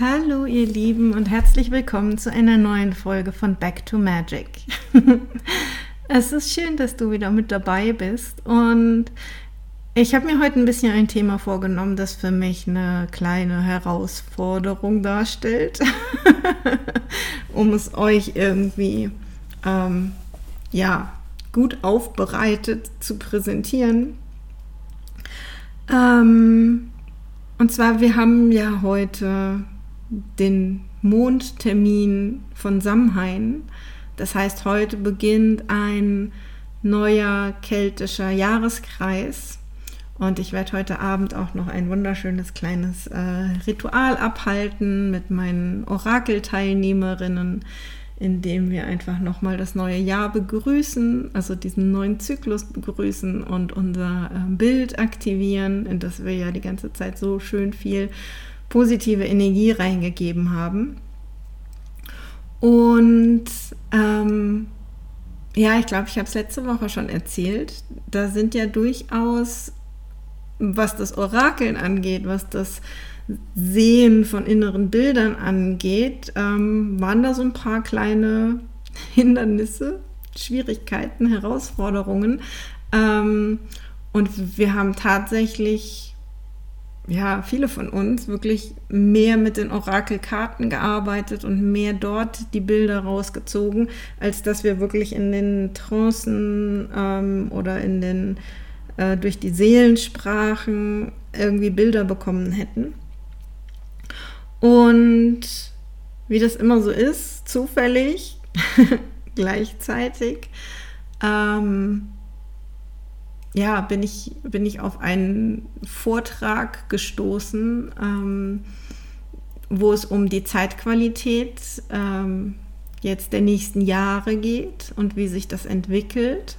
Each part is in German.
Hallo ihr Lieben und herzlich willkommen zu einer neuen Folge von Back to Magic. es ist schön, dass du wieder mit dabei bist und ich habe mir heute ein bisschen ein Thema vorgenommen, das für mich eine kleine Herausforderung darstellt, um es euch irgendwie ähm, ja gut aufbereitet zu präsentieren. Ähm, und zwar, wir haben ja heute den Mondtermin von Samhain. Das heißt, heute beginnt ein neuer keltischer Jahreskreis. Und ich werde heute Abend auch noch ein wunderschönes kleines äh, Ritual abhalten mit meinen Orakelteilnehmerinnen, in dem wir einfach nochmal das neue Jahr begrüßen, also diesen neuen Zyklus begrüßen und unser äh, Bild aktivieren, in das wir ja die ganze Zeit so schön viel positive Energie reingegeben haben. Und ähm, ja, ich glaube, ich habe es letzte Woche schon erzählt. Da sind ja durchaus, was das Orakeln angeht, was das Sehen von inneren Bildern angeht, ähm, waren da so ein paar kleine Hindernisse, Schwierigkeiten, Herausforderungen. Ähm, und wir haben tatsächlich ja, viele von uns wirklich mehr mit den Orakelkarten gearbeitet und mehr dort die Bilder rausgezogen, als dass wir wirklich in den Trancen ähm, oder in den äh, durch die Seelensprachen irgendwie Bilder bekommen hätten. Und wie das immer so ist, zufällig, gleichzeitig, ähm, ja, bin ich, bin ich auf einen Vortrag gestoßen, ähm, wo es um die Zeitqualität ähm, jetzt der nächsten Jahre geht und wie sich das entwickelt.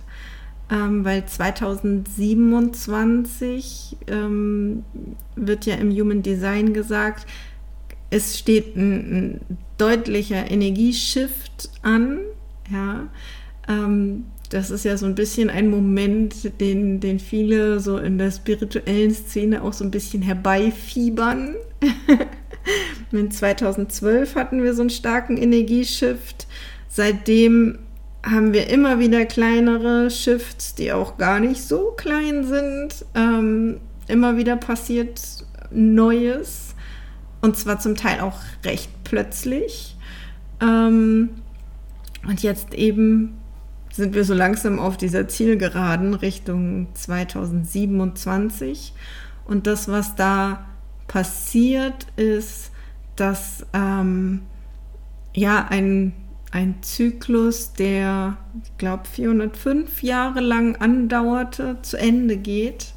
Ähm, weil 2027 ähm, wird ja im Human Design gesagt, es steht ein, ein deutlicher Energieshift an. Ja, ähm, das ist ja so ein bisschen ein Moment, den, den viele so in der spirituellen Szene auch so ein bisschen herbeifiebern. in 2012 hatten wir so einen starken Energieshift. Seitdem haben wir immer wieder kleinere Shifts, die auch gar nicht so klein sind. Ähm, immer wieder passiert Neues. Und zwar zum Teil auch recht plötzlich. Ähm, und jetzt eben sind wir so langsam auf dieser Zielgeraden Richtung 2027. Und das, was da passiert, ist, dass ähm, ja ein, ein Zyklus, der, ich glaube, 405 Jahre lang andauerte, zu Ende geht.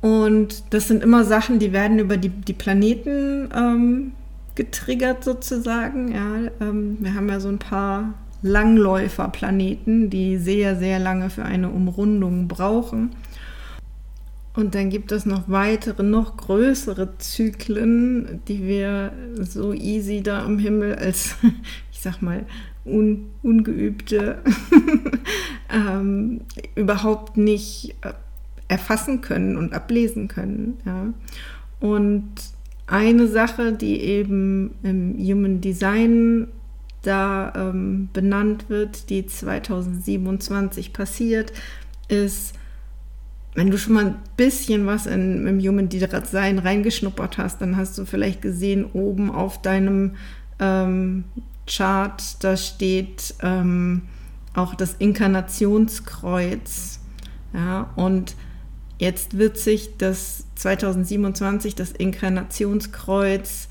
Und das sind immer Sachen, die werden über die, die Planeten ähm, getriggert sozusagen. Ja, ähm, wir haben ja so ein paar Langläuferplaneten, die sehr, sehr lange für eine Umrundung brauchen. Und dann gibt es noch weitere, noch größere Zyklen, die wir so easy da am Himmel als, ich sag mal, un, ungeübte ähm, überhaupt nicht äh, erfassen können und ablesen können. Ja. Und eine Sache, die eben im Human Design da ähm, benannt wird, die 2027 passiert, ist, wenn du schon mal ein bisschen was in, im Human Design reingeschnuppert hast, dann hast du vielleicht gesehen, oben auf deinem ähm, Chart, da steht ähm, auch das Inkarnationskreuz. Ja, und jetzt wird sich das 2027, das Inkarnationskreuz,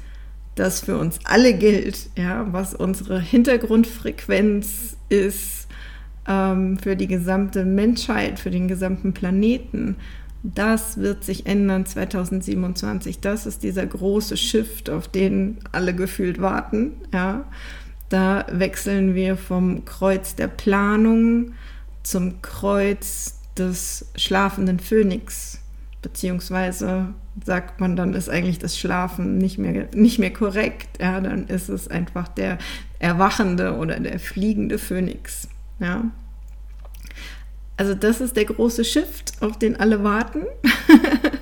das für uns alle gilt, ja, was unsere Hintergrundfrequenz ist ähm, für die gesamte Menschheit, für den gesamten Planeten. Das wird sich ändern 2027. Das ist dieser große Shift, auf den alle gefühlt warten. Ja. Da wechseln wir vom Kreuz der Planung zum Kreuz des schlafenden Phönix. beziehungsweise sagt man, dann ist eigentlich das Schlafen nicht mehr, nicht mehr korrekt. Ja, dann ist es einfach der erwachende oder der fliegende Phönix. Ja. Also das ist der große Shift, auf den alle warten.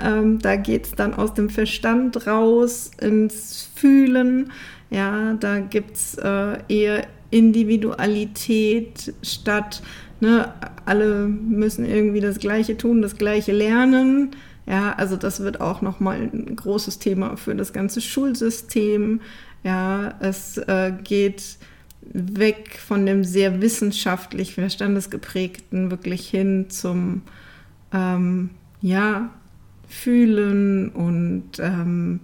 ähm, da geht es dann aus dem Verstand raus ins Fühlen. Ja, da gibt es äh, eher Individualität statt, ne, alle müssen irgendwie das Gleiche tun, das Gleiche lernen. Ja, also das wird auch nochmal ein großes Thema für das ganze Schulsystem. Ja, es äh, geht weg von dem sehr wissenschaftlich verstandesgeprägten wirklich hin zum ähm, ja, Fühlen und ähm,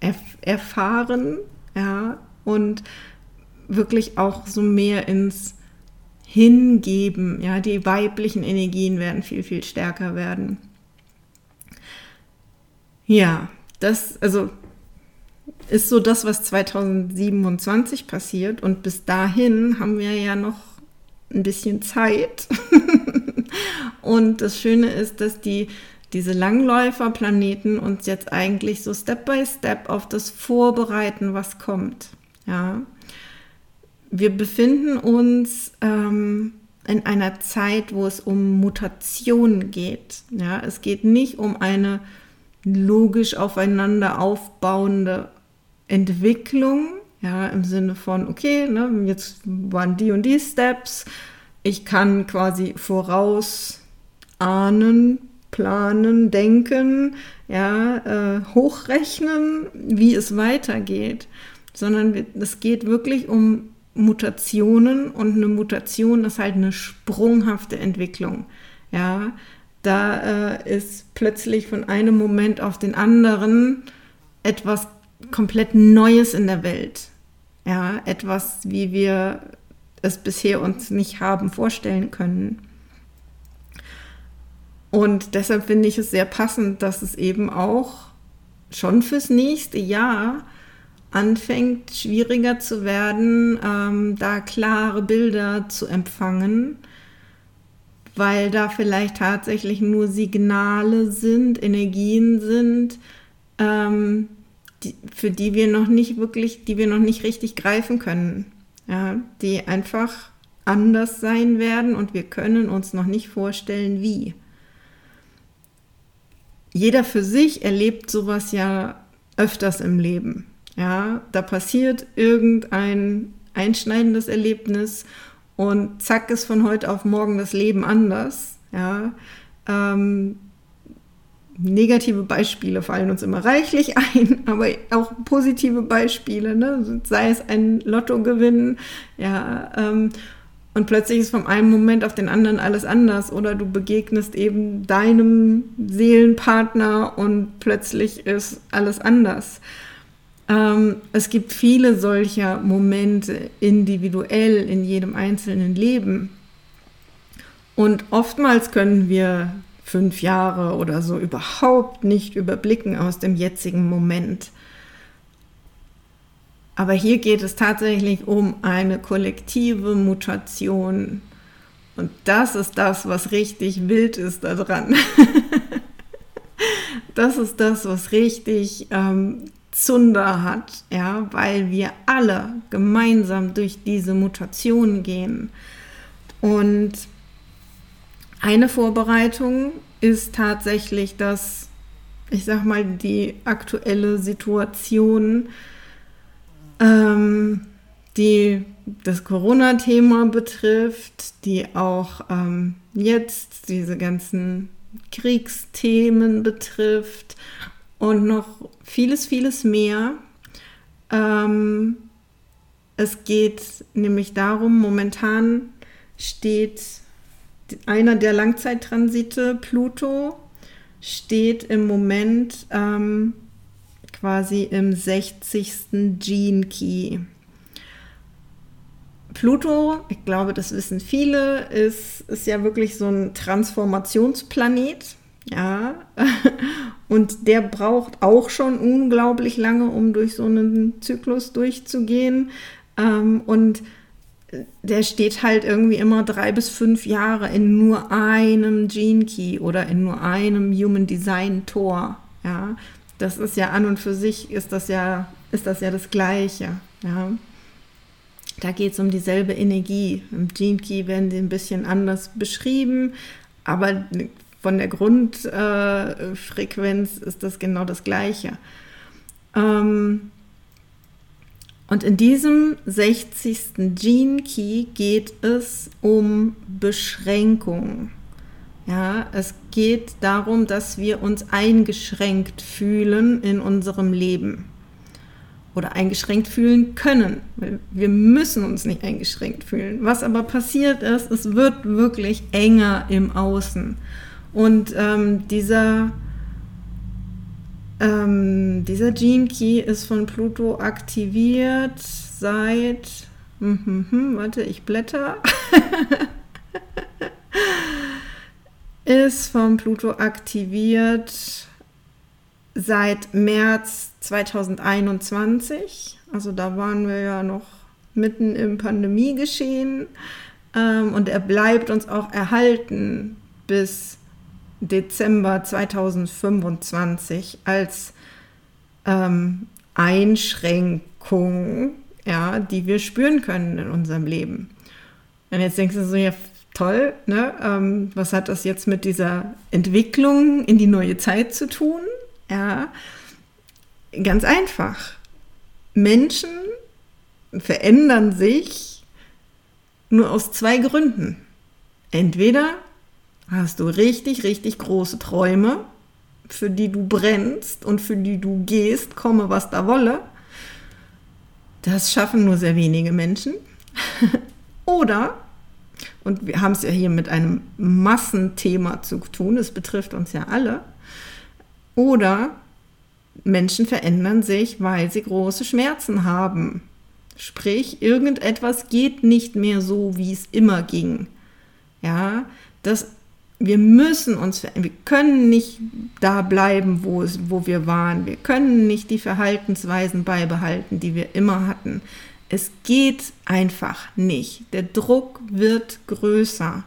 erf Erfahren, ja, und wirklich auch so mehr ins Hingeben, ja, die weiblichen Energien werden viel, viel stärker werden. Ja, das, also ist so das, was 2027 passiert. Und bis dahin haben wir ja noch ein bisschen Zeit. und das Schöne ist, dass die, diese Langläuferplaneten uns jetzt eigentlich so Step by Step auf das vorbereiten, was kommt. Ja. Wir befinden uns ähm, in einer Zeit, wo es um Mutation geht. Ja. Es geht nicht um eine logisch aufeinander aufbauende Entwicklung, ja, im Sinne von, okay, ne, jetzt waren die und die Steps, ich kann quasi voraus ahnen, planen, denken, ja, äh, hochrechnen, wie es weitergeht, sondern es geht wirklich um Mutationen und eine Mutation ist halt eine sprunghafte Entwicklung, ja, da äh, ist plötzlich von einem Moment auf den anderen etwas komplett Neues in der Welt. Ja, etwas, wie wir es bisher uns nicht haben vorstellen können. Und deshalb finde ich es sehr passend, dass es eben auch schon fürs nächste Jahr anfängt, schwieriger zu werden, ähm, da klare Bilder zu empfangen, weil da vielleicht tatsächlich nur Signale sind, Energien sind, ähm, die, für die wir noch nicht wirklich, die wir noch nicht richtig greifen können. Ja, die einfach anders sein werden und wir können uns noch nicht vorstellen, wie. Jeder für sich erlebt sowas ja öfters im Leben. Ja, da passiert irgendein einschneidendes Erlebnis und zack ist von heute auf morgen das Leben anders. Ja, ähm, negative Beispiele fallen uns immer reichlich ein, aber auch positive Beispiele, ne? sei es ein Lottogewinn, ja, ähm, und plötzlich ist vom einen Moment auf den anderen alles anders oder du begegnest eben deinem Seelenpartner und plötzlich ist alles anders. Ähm, es gibt viele solcher Momente individuell in jedem einzelnen Leben. Und oftmals können wir fünf Jahre oder so überhaupt nicht überblicken aus dem jetzigen Moment. Aber hier geht es tatsächlich um eine kollektive Mutation. Und das ist das, was richtig wild ist daran. das ist das, was richtig ähm, Zunder hat, ja, weil wir alle gemeinsam durch diese Mutation gehen. Und eine Vorbereitung ist tatsächlich, dass, ich sag mal, die aktuelle Situation, ähm, die das Corona-Thema betrifft, die auch ähm, jetzt diese ganzen Kriegsthemen betrifft und noch vieles, vieles mehr. Ähm, es geht nämlich darum, momentan steht einer der Langzeittransite, Pluto, steht im Moment ähm, quasi im 60. Gene Key. Pluto, ich glaube, das wissen viele, ist, ist ja wirklich so ein Transformationsplanet. Ja, und der braucht auch schon unglaublich lange, um durch so einen Zyklus durchzugehen. Ähm, und der steht halt irgendwie immer drei bis fünf Jahre in nur einem Gene Key oder in nur einem Human Design Tor. Ja, das ist ja an und für sich ist das ja, ist das ja das Gleiche. Ja. Da geht es um dieselbe Energie. Im Gene Key werden sie ein bisschen anders beschrieben, aber von der Grundfrequenz äh, ist das genau das Gleiche. Ähm, und in diesem 60. Gene Key geht es um Beschränkung. Ja, es geht darum, dass wir uns eingeschränkt fühlen in unserem Leben oder eingeschränkt fühlen können. Wir müssen uns nicht eingeschränkt fühlen. Was aber passiert ist, es wird wirklich enger im Außen. Und ähm, dieser ähm, dieser Gene Key ist von Pluto aktiviert seit. Hm, hm, hm, warte, ich blätter. ist von Pluto aktiviert seit März 2021. Also da waren wir ja noch mitten im Pandemiegeschehen. Ähm, und er bleibt uns auch erhalten bis Dezember 2025 als ähm, Einschränkung, ja, die wir spüren können in unserem Leben. Und jetzt denkst du so, ja, toll, ne? Ähm, was hat das jetzt mit dieser Entwicklung in die neue Zeit zu tun? Ja, ganz einfach. Menschen verändern sich nur aus zwei Gründen. Entweder hast du richtig, richtig große Träume, für die du brennst und für die du gehst, komme was da wolle. Das schaffen nur sehr wenige Menschen. Oder, und wir haben es ja hier mit einem Massenthema zu tun, es betrifft uns ja alle, oder Menschen verändern sich, weil sie große Schmerzen haben. Sprich, irgendetwas geht nicht mehr so, wie es immer ging. Ja, das wir müssen uns verändern. Wir können nicht da bleiben, wo, es, wo wir waren. Wir können nicht die Verhaltensweisen beibehalten, die wir immer hatten. Es geht einfach nicht. Der Druck wird größer.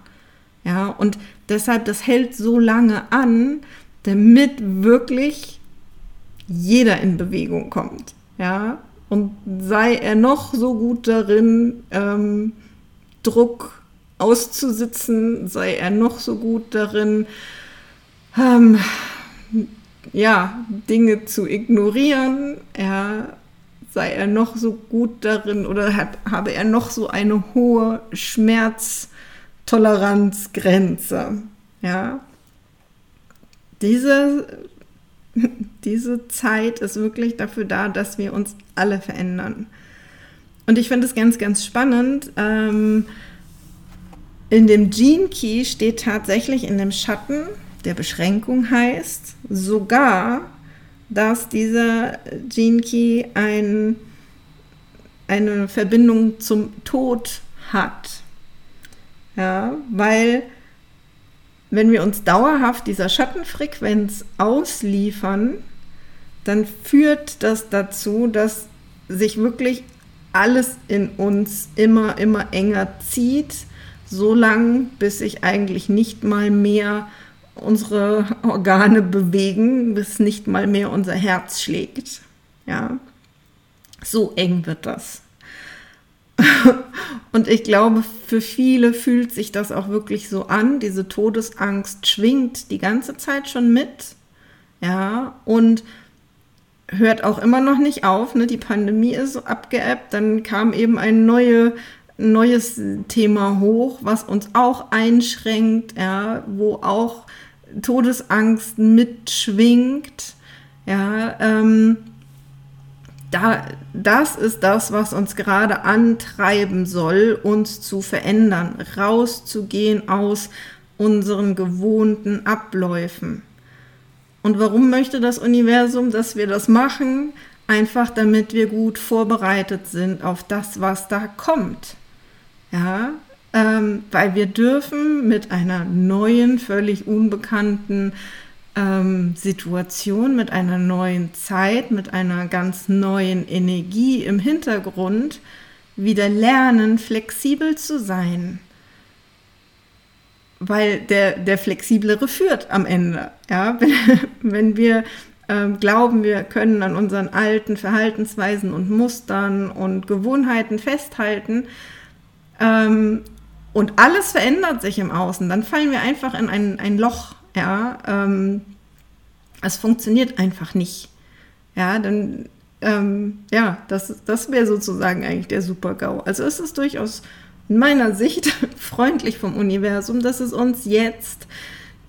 Ja, und deshalb, das hält so lange an, damit wirklich jeder in Bewegung kommt. Ja, und sei er noch so gut darin, ähm, Druck auszusitzen, sei er noch so gut darin, ähm, ja, Dinge zu ignorieren, er, sei er noch so gut darin oder hat, habe er noch so eine hohe Schmerztoleranzgrenze. Ja, diese, diese Zeit ist wirklich dafür da, dass wir uns alle verändern. Und ich finde es ganz, ganz spannend. Ähm, in dem Gene Key steht tatsächlich in dem Schatten, der Beschränkung heißt, sogar, dass dieser Key ein, eine Verbindung zum Tod hat. Ja, weil wenn wir uns dauerhaft dieser Schattenfrequenz ausliefern, dann führt das dazu, dass sich wirklich alles in uns immer, immer enger zieht so lang, bis sich eigentlich nicht mal mehr unsere Organe bewegen, bis nicht mal mehr unser Herz schlägt. Ja, so eng wird das. Und ich glaube, für viele fühlt sich das auch wirklich so an. Diese Todesangst schwingt die ganze Zeit schon mit. Ja, und hört auch immer noch nicht auf. Ne? Die Pandemie ist so abgeebbt. Dann kam eben eine neue neues Thema hoch, was uns auch einschränkt, ja, wo auch Todesangst mitschwingt. Ja, ähm, da, das ist das, was uns gerade antreiben soll, uns zu verändern, rauszugehen aus unseren gewohnten Abläufen. Und warum möchte das Universum, dass wir das machen? Einfach damit wir gut vorbereitet sind auf das, was da kommt. Ja, ähm, weil wir dürfen mit einer neuen, völlig unbekannten ähm, Situation, mit einer neuen Zeit, mit einer ganz neuen Energie im Hintergrund wieder lernen, flexibel zu sein. Weil der, der Flexiblere führt am Ende. Ja? Wenn, wenn wir ähm, glauben, wir können an unseren alten Verhaltensweisen und Mustern und Gewohnheiten festhalten ähm, und alles verändert sich im Außen, dann fallen wir einfach in ein, ein Loch. Ja? Ähm, es funktioniert einfach nicht. Ja, dann ähm, ja, das, das wäre sozusagen eigentlich der Super-GAU. Also es ist durchaus in meiner Sicht freundlich vom Universum, dass es uns jetzt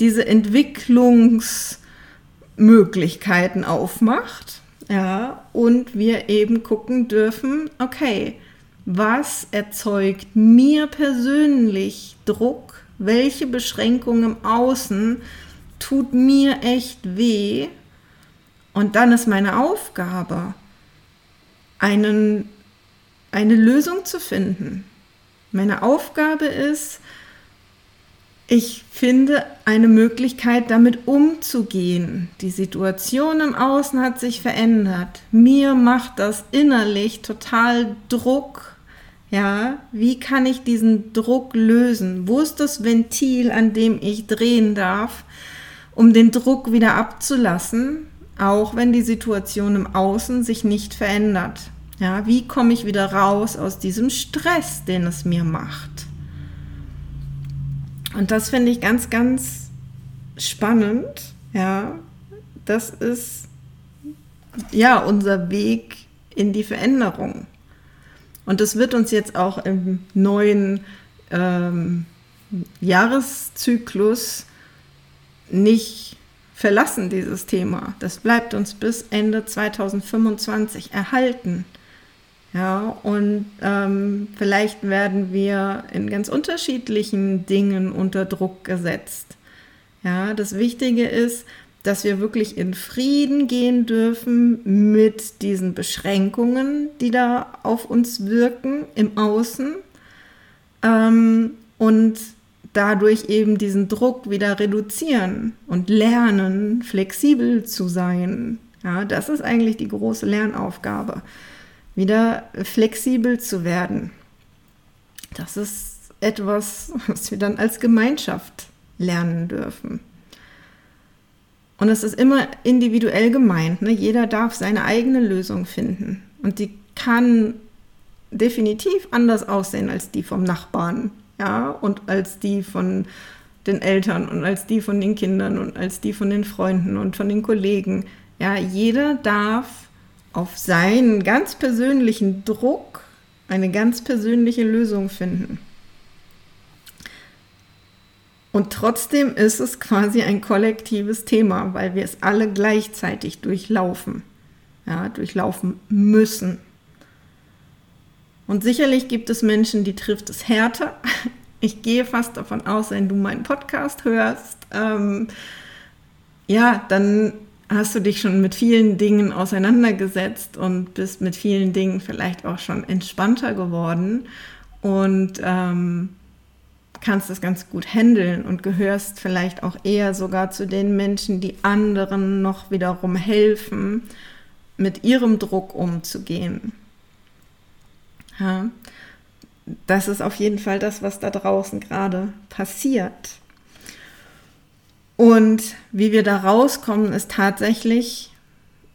diese Entwicklungsmöglichkeiten aufmacht. Ja, und wir eben gucken dürfen, okay, was erzeugt mir persönlich Druck? Welche Beschränkung im Außen tut mir echt weh? Und dann ist meine Aufgabe, einen, eine Lösung zu finden. Meine Aufgabe ist, ich finde eine Möglichkeit, damit umzugehen. Die Situation im Außen hat sich verändert. Mir macht das innerlich total Druck. Ja, wie kann ich diesen Druck lösen? Wo ist das Ventil, an dem ich drehen darf, um den Druck wieder abzulassen? auch wenn die Situation im Außen sich nicht verändert. Ja, wie komme ich wieder raus aus diesem Stress, den es mir macht? Und das finde ich ganz, ganz spannend. Ja, das ist ja unser Weg in die Veränderung. Und das wird uns jetzt auch im neuen ähm, Jahreszyklus nicht verlassen dieses Thema. Das bleibt uns bis Ende 2025 erhalten. Ja, und ähm, vielleicht werden wir in ganz unterschiedlichen Dingen unter Druck gesetzt. Ja, das Wichtige ist, dass wir wirklich in Frieden gehen dürfen mit diesen Beschränkungen, die da auf uns wirken im Außen. Ähm, und dadurch eben diesen Druck wieder reduzieren und lernen, flexibel zu sein. Ja, das ist eigentlich die große Lernaufgabe, wieder flexibel zu werden. Das ist etwas, was wir dann als Gemeinschaft lernen dürfen. Und es ist immer individuell gemeint. Ne? Jeder darf seine eigene Lösung finden. Und die kann definitiv anders aussehen als die vom Nachbarn ja, und als die von den Eltern und als die von den Kindern und als die von den Freunden und von den Kollegen. Ja, jeder darf auf seinen ganz persönlichen Druck eine ganz persönliche Lösung finden. Und trotzdem ist es quasi ein kollektives Thema, weil wir es alle gleichzeitig durchlaufen, ja, durchlaufen müssen. Und sicherlich gibt es Menschen, die trifft es härter. Ich gehe fast davon aus, wenn du meinen Podcast hörst, ähm, ja, dann hast du dich schon mit vielen Dingen auseinandergesetzt und bist mit vielen Dingen vielleicht auch schon entspannter geworden und ähm, kannst das ganz gut handeln und gehörst vielleicht auch eher sogar zu den Menschen, die anderen noch wiederum helfen, mit ihrem Druck umzugehen. Ja, das ist auf jeden Fall das, was da draußen gerade passiert. Und wie wir da rauskommen, ist tatsächlich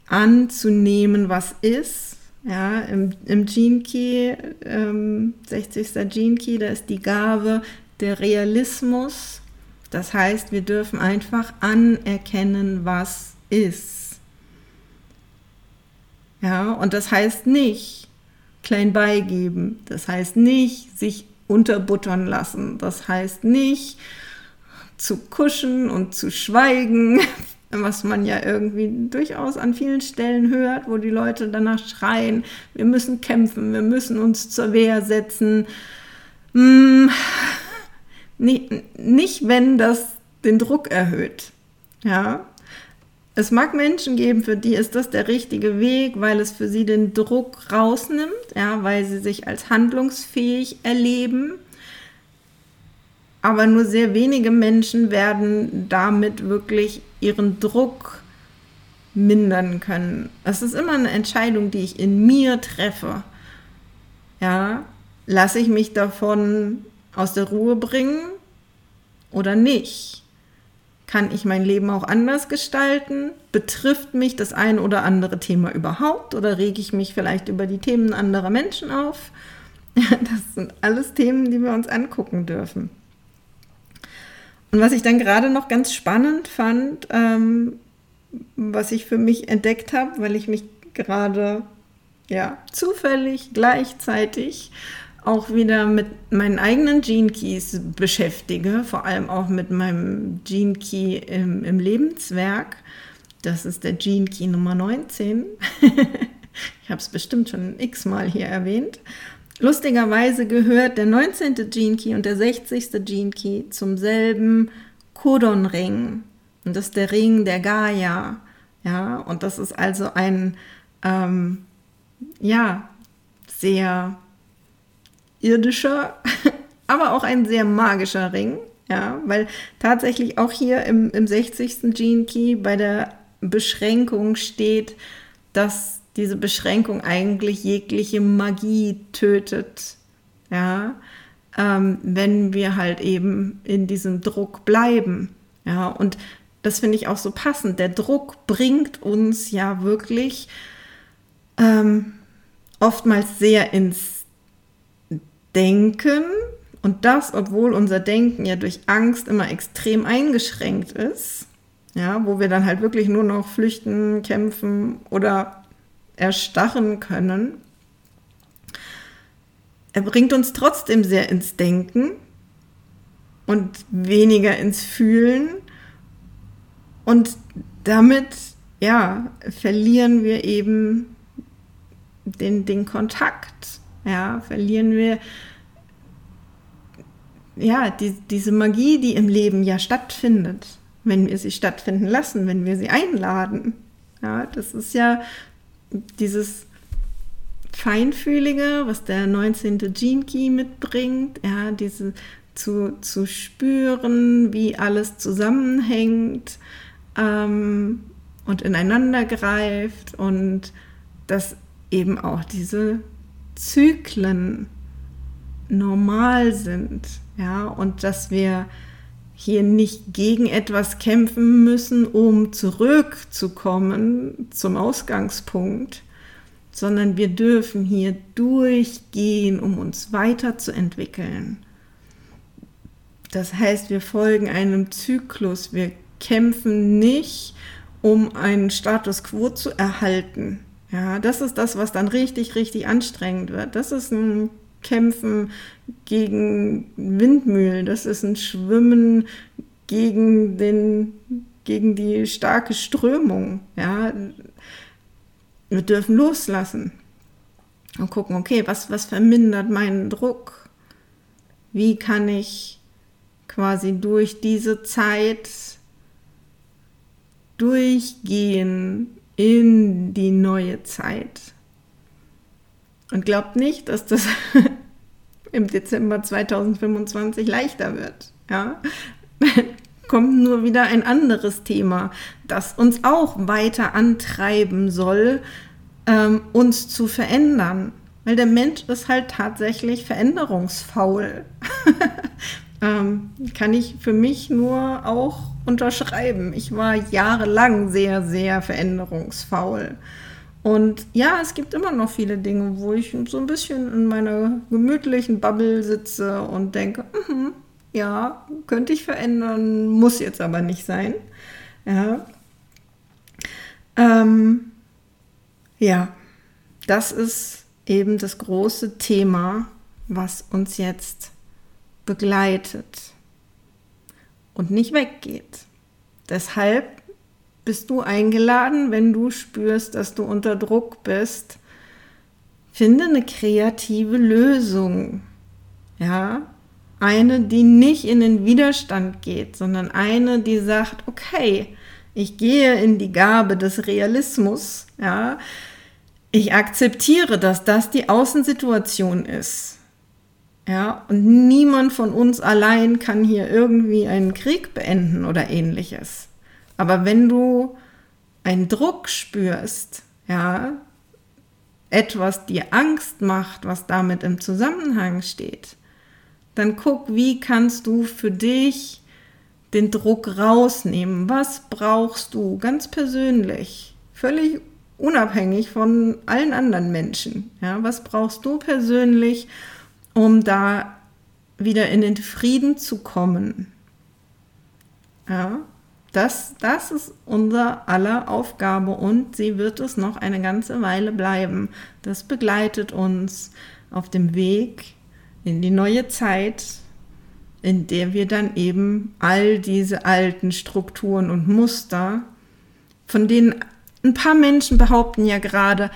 anzunehmen, was ist. Ja, im, im Gene Key, ähm, 60. Gene Key, da ist die Gabe der Realismus. Das heißt, wir dürfen einfach anerkennen, was ist. Ja, und das heißt nicht, klein beigeben. Das heißt nicht sich unterbuttern lassen. Das heißt nicht zu kuschen und zu schweigen, was man ja irgendwie durchaus an vielen Stellen hört, wo die Leute danach schreien, wir müssen kämpfen, wir müssen uns zur Wehr setzen. Hm, nicht, nicht, wenn das den Druck erhöht. Ja, es mag Menschen geben, für die ist das der richtige Weg, weil es für sie den Druck rausnimmt, ja, weil sie sich als handlungsfähig erleben. Aber nur sehr wenige Menschen werden damit wirklich ihren Druck mindern können. Es ist immer eine Entscheidung, die ich in mir treffe. Ja, lasse ich mich davon aus der Ruhe bringen oder nicht? Kann ich mein Leben auch anders gestalten? Betrifft mich das ein oder andere Thema überhaupt oder rege ich mich vielleicht über die Themen anderer Menschen auf? das sind alles Themen, die wir uns angucken dürfen. Und was ich dann gerade noch ganz spannend fand, ähm, was ich für mich entdeckt habe, weil ich mich gerade ja zufällig gleichzeitig auch wieder mit meinen eigenen Gene Keys beschäftige, vor allem auch mit meinem Gene Key im, im Lebenswerk. Das ist der Gene Key Nummer 19. ich habe es bestimmt schon x-mal hier erwähnt. Lustigerweise gehört der 19. Gene Key und der 60. Gene Key zum selben Codon-Ring. Und das ist der Ring der Gaia. Ja, und das ist also ein, ähm, ja, sehr irdischer, aber auch ein sehr magischer Ring. Ja, weil tatsächlich auch hier im, im 60. Gene Key bei der Beschränkung steht, dass diese Beschränkung eigentlich jegliche Magie tötet. Ja, ähm, wenn wir halt eben in diesem Druck bleiben. Ja, und das finde ich auch so passend. Der Druck bringt uns ja wirklich ähm, oftmals sehr ins Denken und das, obwohl unser Denken ja durch Angst immer extrem eingeschränkt ist, ja, wo wir dann halt wirklich nur noch flüchten, kämpfen oder erstarren können. Er bringt uns trotzdem sehr ins Denken und weniger ins Fühlen. Und damit, ja, verlieren wir eben den, den Kontakt ja, verlieren wir ja, die, diese Magie, die im Leben ja stattfindet, wenn wir sie stattfinden lassen, wenn wir sie einladen. Ja, das ist ja dieses Feinfühlige, was der 19. Gene Key mitbringt, ja, diese zu, zu spüren, wie alles zusammenhängt ähm, und ineinander greift und dass eben auch diese Zyklen normal sind, ja, und dass wir hier nicht gegen etwas kämpfen müssen, um zurückzukommen zum Ausgangspunkt, sondern wir dürfen hier durchgehen, um uns weiterzuentwickeln. Das heißt, wir folgen einem Zyklus, wir kämpfen nicht, um einen Status quo zu erhalten, ja, das ist das, was dann richtig, richtig anstrengend wird. Das ist ein Kämpfen gegen Windmühlen, das ist ein Schwimmen gegen, den, gegen die starke Strömung. Ja, wir dürfen loslassen und gucken, okay, was, was vermindert meinen Druck? Wie kann ich quasi durch diese Zeit durchgehen, in die neue Zeit. Und glaubt nicht, dass das im Dezember 2025 leichter wird. Ja? Kommt nur wieder ein anderes Thema, das uns auch weiter antreiben soll, ähm, uns zu verändern. Weil der Mensch ist halt tatsächlich veränderungsfaul. ähm, kann ich für mich nur auch unterschreiben. Ich war jahrelang sehr, sehr veränderungsfaul. Und ja, es gibt immer noch viele Dinge, wo ich so ein bisschen in meiner gemütlichen Bubble sitze und denke, mm ja, könnte ich verändern, muss jetzt aber nicht sein. Ja, ähm, ja das ist eben das große Thema, was uns jetzt begleitet und nicht weggeht. Deshalb bist du eingeladen, wenn du spürst, dass du unter Druck bist, finde eine kreative Lösung. Ja, eine, die nicht in den Widerstand geht, sondern eine, die sagt, okay, ich gehe in die Gabe des Realismus, ja, ich akzeptiere, dass das die Außensituation ist. Ja, und niemand von uns allein kann hier irgendwie einen Krieg beenden oder ähnliches. Aber wenn du einen Druck spürst, ja, etwas dir Angst macht, was damit im Zusammenhang steht, dann guck, wie kannst du für dich den Druck rausnehmen? Was brauchst du ganz persönlich, völlig unabhängig von allen anderen Menschen? Ja, was brauchst du persönlich, um da wieder in den Frieden zu kommen? Ja, das, das ist unser aller Aufgabe und sie wird es noch eine ganze Weile bleiben. Das begleitet uns auf dem Weg in die neue Zeit, in der wir dann eben all diese alten Strukturen und Muster, von denen ein paar Menschen behaupten ja gerade,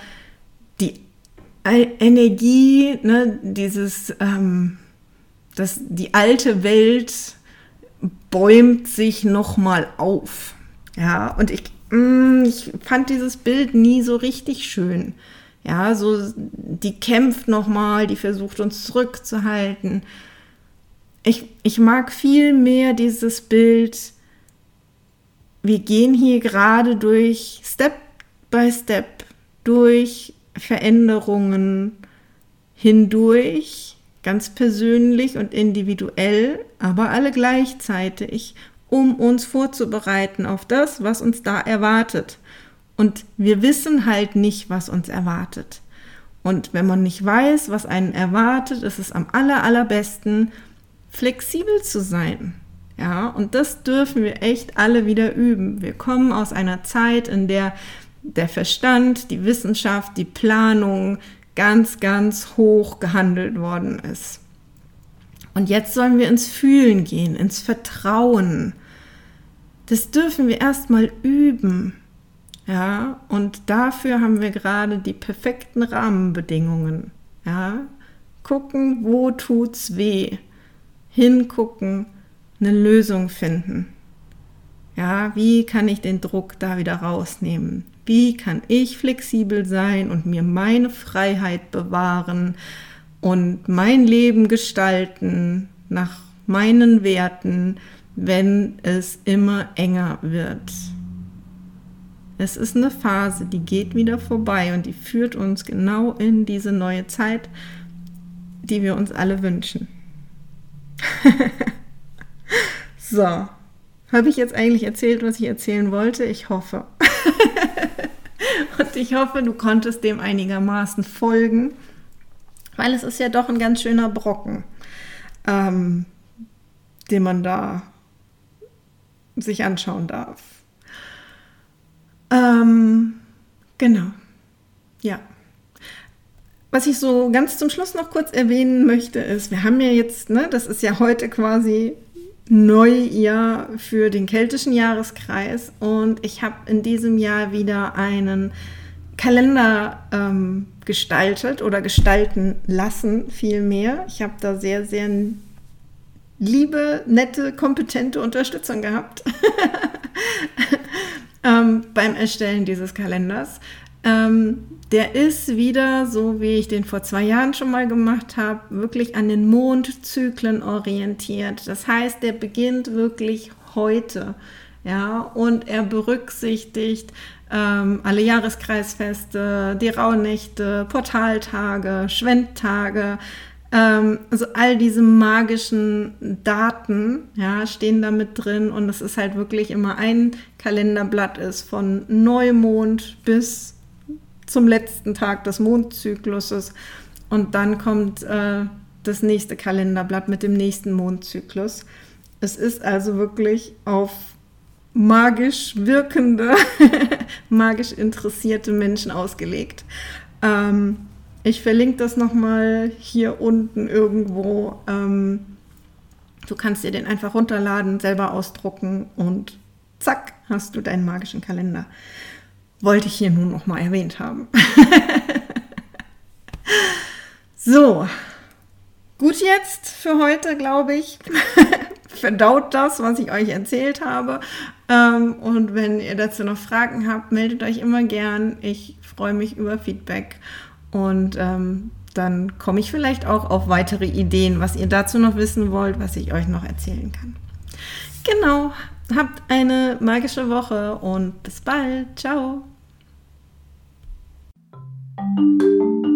Energie, ne, dieses, ähm, das, die alte Welt bäumt sich nochmal auf. Ja, und ich, mh, mm, ich fand dieses Bild nie so richtig schön. Ja, so, die kämpft nochmal, die versucht uns zurückzuhalten. Ich, ich mag viel mehr dieses Bild, wir gehen hier gerade durch Step by Step, durch Veränderungen hindurch ganz persönlich und individuell, aber alle gleichzeitig, um uns vorzubereiten auf das, was uns da erwartet. Und wir wissen halt nicht, was uns erwartet. Und wenn man nicht weiß, was einen erwartet, ist es am aller, allerbesten, flexibel zu sein. Ja, und das dürfen wir echt alle wieder üben. Wir kommen aus einer Zeit, in der der Verstand, die Wissenschaft, die Planung, ganz, ganz hoch gehandelt worden ist. Und jetzt sollen wir ins Fühlen gehen, ins Vertrauen. Das dürfen wir erstmal üben. Ja, und dafür haben wir gerade die perfekten Rahmenbedingungen. Ja, gucken, wo tut's weh. Hingucken, eine Lösung finden. Ja, wie kann ich den Druck da wieder rausnehmen? Wie kann ich flexibel sein und mir meine Freiheit bewahren und mein Leben gestalten nach meinen Werten, wenn es immer enger wird? Es ist eine Phase, die geht wieder vorbei und die führt uns genau in diese neue Zeit, die wir uns alle wünschen. so, habe ich jetzt eigentlich erzählt, was ich erzählen wollte? Ich hoffe. Und ich hoffe, du konntest dem einigermaßen folgen, weil es ist ja doch ein ganz schöner Brocken, ähm, den man da sich anschauen darf. Ähm, genau. Ja. Was ich so ganz zum Schluss noch kurz erwähnen möchte, ist, wir haben ja jetzt, ne, das ist ja heute quasi Neujahr für den keltischen Jahreskreis und ich habe in diesem Jahr wieder einen Kalender ähm, gestaltet oder gestalten lassen, vielmehr. Ich habe da sehr, sehr liebe, nette, kompetente Unterstützung gehabt ähm, beim Erstellen dieses Kalenders. Ähm, der ist wieder, so wie ich den vor zwei Jahren schon mal gemacht habe, wirklich an den Mondzyklen orientiert. Das heißt, der beginnt wirklich heute. Ja, und er berücksichtigt ähm, alle Jahreskreisfeste, die Rauhnächte, Portaltage, Schwendtage, ähm, also all diese magischen Daten, ja, stehen da mit drin und es ist halt wirklich immer ein Kalenderblatt ist von Neumond bis zum letzten Tag des Mondzykluses. Und dann kommt äh, das nächste Kalenderblatt mit dem nächsten Mondzyklus. Es ist also wirklich auf magisch wirkende, magisch interessierte Menschen ausgelegt. Ähm, ich verlinke das nochmal hier unten irgendwo. Ähm, du kannst dir den einfach runterladen, selber ausdrucken und zack, hast du deinen magischen Kalender wollte ich hier nun noch mal erwähnt haben. so, gut jetzt für heute, glaube ich. Verdaut das, was ich euch erzählt habe. Ähm, und wenn ihr dazu noch Fragen habt, meldet euch immer gern. Ich freue mich über Feedback und ähm, dann komme ich vielleicht auch auf weitere Ideen, was ihr dazu noch wissen wollt, was ich euch noch erzählen kann. Genau, habt eine magische Woche und bis bald. Ciao. thank you